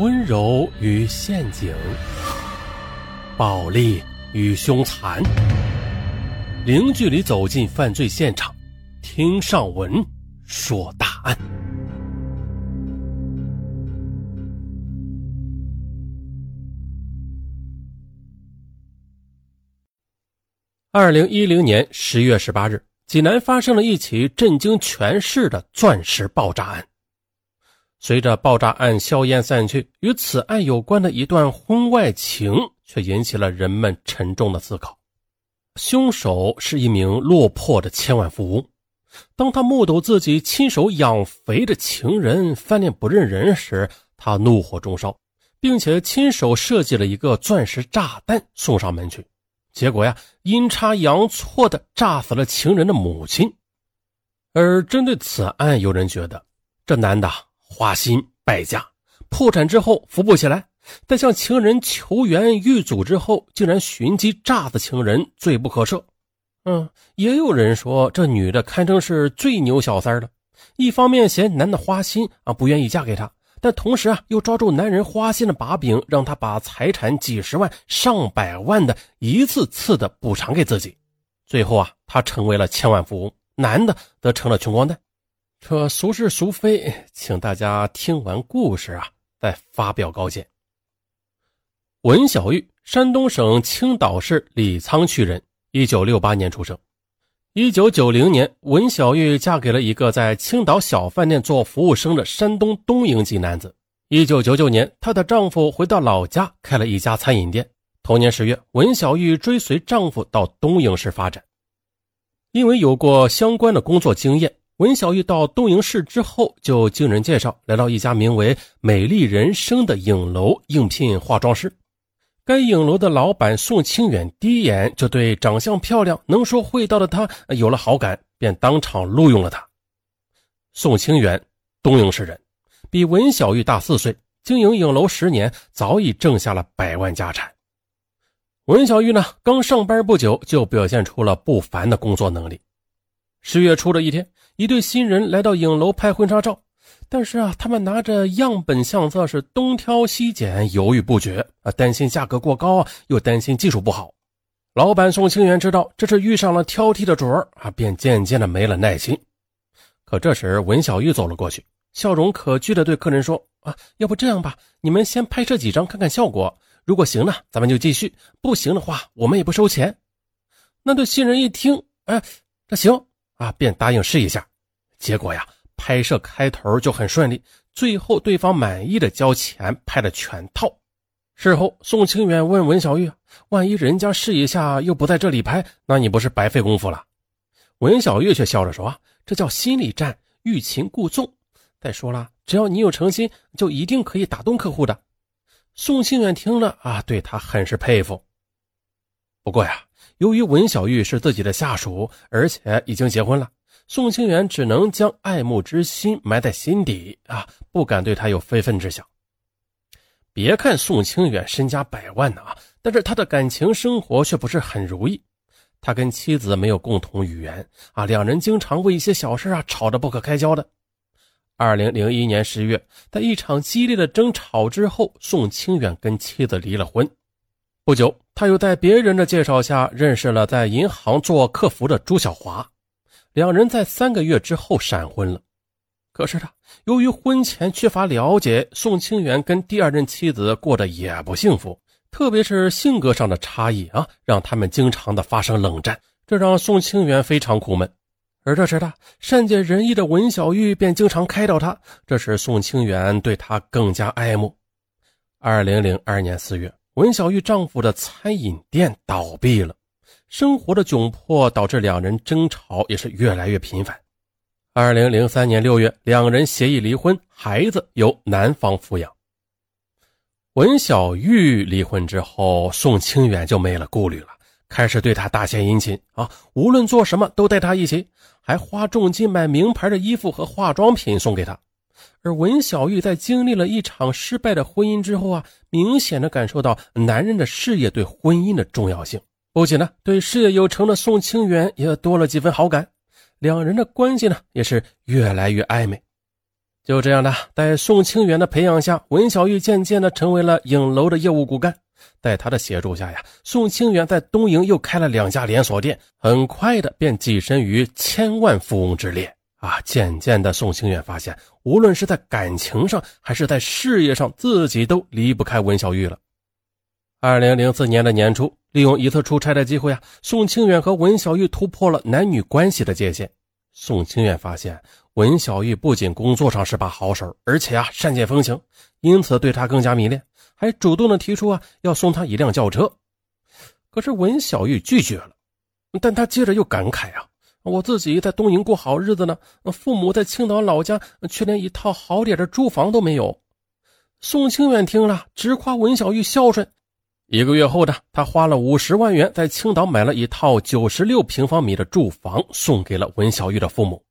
温柔与陷阱，暴力与凶残，零距离走进犯罪现场，听上文说大案。二零一零年十月十八日，济南发生了一起震惊全市的钻石爆炸案。随着爆炸案硝烟散去，与此案有关的一段婚外情却引起了人们沉重的思考。凶手是一名落魄的千万富翁，当他目睹自己亲手养肥的情人翻脸不认人时，他怒火中烧，并且亲手设计了一个钻石炸弹送上门去。结果呀，阴差阳错的炸死了情人的母亲。而针对此案，有人觉得这男的花心败家，破产之后扶不起来，在向情人求援遇阻之后，竟然寻机炸死情人，罪不可赦。嗯，也有人说这女的堪称是最牛小三了，一方面嫌男的花心啊，不愿意嫁给他。但同时啊，又抓住男人花心的把柄，让他把财产几十万、上百万的一次次的补偿给自己。最后啊，他成为了千万富翁，男的则成了穷光蛋。可孰是孰非，请大家听完故事啊，再发表高见。文小玉，山东省青岛市李沧区人，一九六八年出生。一九九零年，文小玉嫁给了一个在青岛小饭店做服务生的山东东营籍男子。一九九九年，她的丈夫回到老家开了一家餐饮店。同年十月，文小玉追随丈夫到东营市发展。因为有过相关的工作经验，文小玉到东营市之后，就经人介绍来到一家名为“美丽人生”的影楼应聘化妆师。该影楼的老板宋清远第一眼就对长相漂亮、能说会道的她有了好感，便当场录用了她。宋清远，东营市人，比文小玉大四岁，经营影楼十年，早已挣下了百万家产。文小玉呢，刚上班不久，就表现出了不凡的工作能力。十月初的一天，一对新人来到影楼拍婚纱照。但是啊，他们拿着样本相册是东挑西拣，犹豫不决啊，担心价格过高，又担心技术不好。老板宋清源知道这是遇上了挑剔的主儿啊，便渐渐的没了耐心。可这时文小玉走了过去，笑容可掬的对客人说：“啊，要不这样吧，你们先拍摄几张看看效果，如果行呢，咱们就继续；不行的话，我们也不收钱。”那对新人一听，哎，这行啊，便答应试一下。结果呀。拍摄开头就很顺利，最后对方满意的交钱，拍了全套。事后，宋清远问文小玉：“万一人家试一下又不在这里拍，那你不是白费功夫了？”文小玉却笑着说：“这叫心理战，欲擒故纵。再说了，只要你有诚心，就一定可以打动客户的。”宋清远听了啊，对他很是佩服。不过呀，由于文小玉是自己的下属，而且已经结婚了。宋清远只能将爱慕之心埋在心底啊，不敢对他有非分之想。别看宋清远身家百万呢啊，但是他的感情生活却不是很如意。他跟妻子没有共同语言啊，两人经常为一些小事啊吵得不可开交的。二零零一年十月，在一场激烈的争吵之后，宋清远跟妻子离了婚。不久，他又在别人的介绍下认识了在银行做客服的朱小华。两人在三个月之后闪婚了，可是呢，由于婚前缺乏了解，宋清远跟第二任妻子过得也不幸福，特别是性格上的差异啊，让他们经常的发生冷战，这让宋清远非常苦闷。而这时的善解人意的文小玉便经常开导他，这使宋清远对他更加爱慕。二零零二年四月，文小玉丈夫的餐饮店倒闭了。生活的窘迫导致两人争吵也是越来越频繁。二零零三年六月，两人协议离婚，孩子由男方抚养。文小玉离婚之后，宋清远就没了顾虑了，开始对她大献殷勤啊，无论做什么都带她一起，还花重金买名牌的衣服和化妆品送给她。而文小玉在经历了一场失败的婚姻之后啊，明显的感受到男人的事业对婚姻的重要性。不仅呢，对事业有成的宋清源也多了几分好感，两人的关系呢也是越来越暧昧。就这样的，在宋清源的培养下，文小玉渐渐的成为了影楼的业务骨干。在他的协助下呀，宋清远在东营又开了两家连锁店，很快的便跻身于千万富翁之列啊！渐渐的，宋清远发现，无论是在感情上还是在事业上，自己都离不开文小玉了。二零零四年的年初，利用一次出差的机会啊，宋清远和文小玉突破了男女关系的界限。宋清远发现。文小玉不仅工作上是把好手，而且啊善解风情，因此对她更加迷恋，还主动的提出啊要送她一辆轿车。可是文小玉拒绝了，但她接着又感慨啊，我自己在东营过好日子呢，父母在青岛老家却连一套好点的住房都没有。宋清远听了直夸文小玉孝顺。一个月后的他花了五十万元在青岛买了一套九十六平方米的住房，送给了文小玉的父母。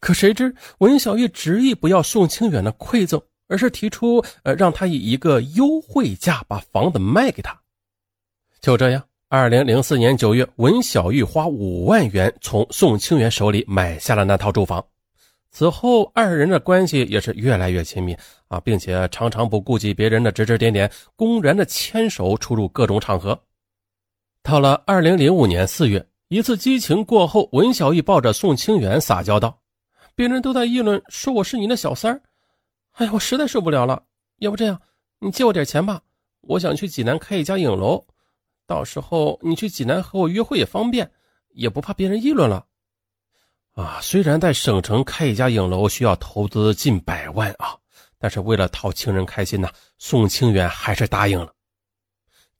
可谁知文小玉执意不要宋清远的馈赠，而是提出呃让他以一个优惠价把房子卖给他。就这样，二零零四年九月，文小玉花五万元从宋清远手里买下了那套住房。此后，二人的关系也是越来越亲密啊，并且常常不顾及别人的指指点点，公然的牵手出入各种场合。到了二零零五年四月，一次激情过后，文小玉抱着宋清远撒娇道。别人都在议论说我是你的小三儿，哎呀，我实在受不了了。要不这样，你借我点钱吧，我想去济南开一家影楼，到时候你去济南和我约会也方便，也不怕别人议论了。啊，虽然在省城开一家影楼需要投资近百万啊，但是为了讨情人开心呢，宋清远还是答应了。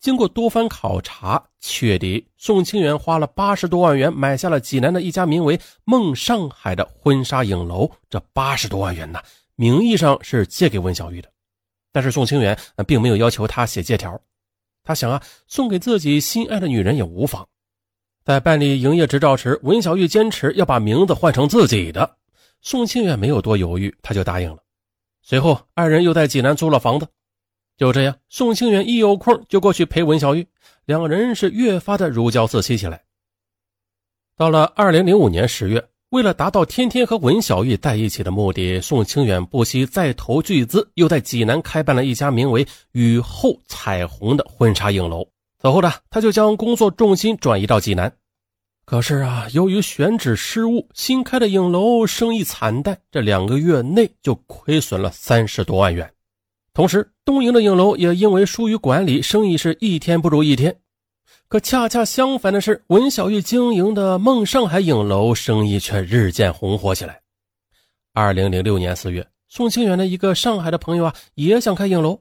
经过多番考察，确定宋清远花了八十多万元买下了济南的一家名为“梦上海”的婚纱影楼。这八十多万元呢，名义上是借给温小玉的，但是宋清远并没有要求他写借条。他想啊，送给自己心爱的女人也无妨。在办理营业执照时，文小玉坚持要把名字换成自己的，宋清远没有多犹豫，他就答应了。随后，二人又在济南租了房子。就这样，宋清远一有空就过去陪文小玉，两人是越发的如胶似漆起来。到了二零零五年十月，为了达到天天和文小玉在一起的目的，宋清远不惜再投巨资，又在济南开办了一家名为“雨后彩虹”的婚纱影楼。此后呢，他就将工作重心转移到济南。可是啊，由于选址失误，新开的影楼生意惨淡，这两个月内就亏损了三十多万元。同时，东营的影楼也因为疏于管理，生意是一天不如一天。可恰恰相反的是，文小玉经营的梦上海影楼生意却日渐红火起来。二零零六年四月，宋清远的一个上海的朋友啊，也想开影楼，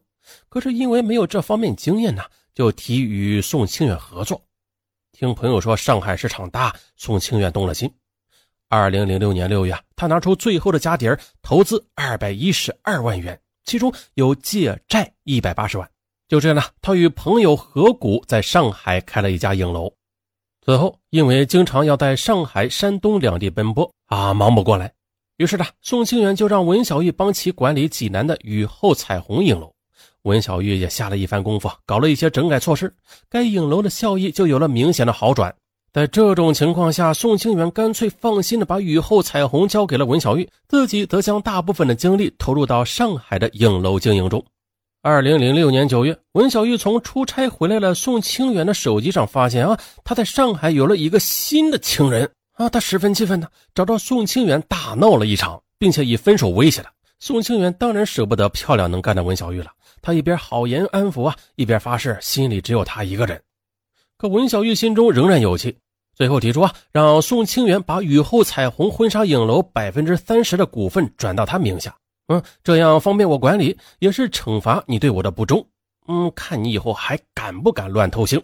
可是因为没有这方面经验呢，就提与宋清远合作。听朋友说上海市场大，宋清远动了心。二零零六年六月，他拿出最后的家底儿，投资二百一十二万元。其中有借债一百八十万，就这样呢，他与朋友合股在上海开了一家影楼。此后，因为经常要在上海、山东两地奔波啊，忙不过来，于是呢，宋清远就让文小玉帮其管理济南的雨后彩虹影楼。文小玉也下了一番功夫，搞了一些整改措施，该影楼的效益就有了明显的好转。在这种情况下，宋清远干脆放心的把雨后彩虹交给了文小玉，自己则将大部分的精力投入到上海的影楼经营中。二零零六年九月，文小玉从出差回来了，宋清远的手机上发现啊，他在上海有了一个新的情人啊，他十分气愤呢，找到宋清远大闹了一场，并且以分手威胁他。宋清远当然舍不得漂亮能干的文小玉了，他一边好言安抚啊，一边发誓心里只有他一个人。可文小玉心中仍然有气，最后提出啊，让宋清远把雨后彩虹婚纱影楼百分之三十的股份转到他名下，嗯，这样方便我管理，也是惩罚你对我的不忠。嗯，看你以后还敢不敢乱偷腥。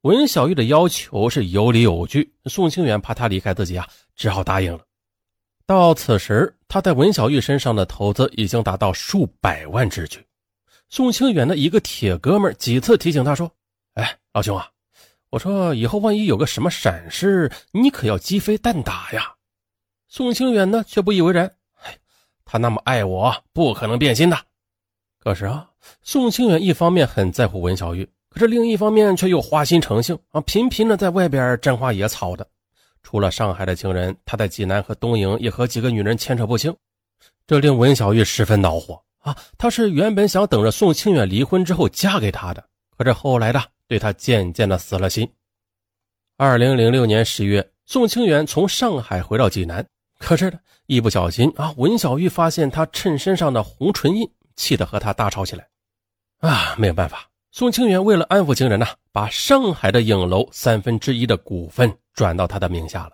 文小玉的要求是有理有据，宋清远怕他离开自己啊，只好答应了。到此时，他在文小玉身上的投资已经达到数百万之巨。宋清远的一个铁哥们几次提醒他说。哎，老兄啊，我说以后万一有个什么闪失，你可要鸡飞蛋打呀。宋清远呢却不以为然，他那么爱我，不可能变心的。可是啊，宋清远一方面很在乎文小玉，可是另一方面却又花心成性啊，频频的在外边沾花惹草的。除了上海的情人，他在济南和东营也和几个女人牵扯不清。这令文小玉十分恼火啊！她是原本想等着宋清远离婚之后嫁给他的，可是后来的对他渐渐的死了心。二零零六年十月，宋清远从上海回到济南，可是呢，一不小心啊，文小玉发现他衬衫上的红唇印，气得和他大吵起来。啊，没有办法，宋清源为了安抚情人呢，把上海的影楼三分之一的股份转到他的名下了。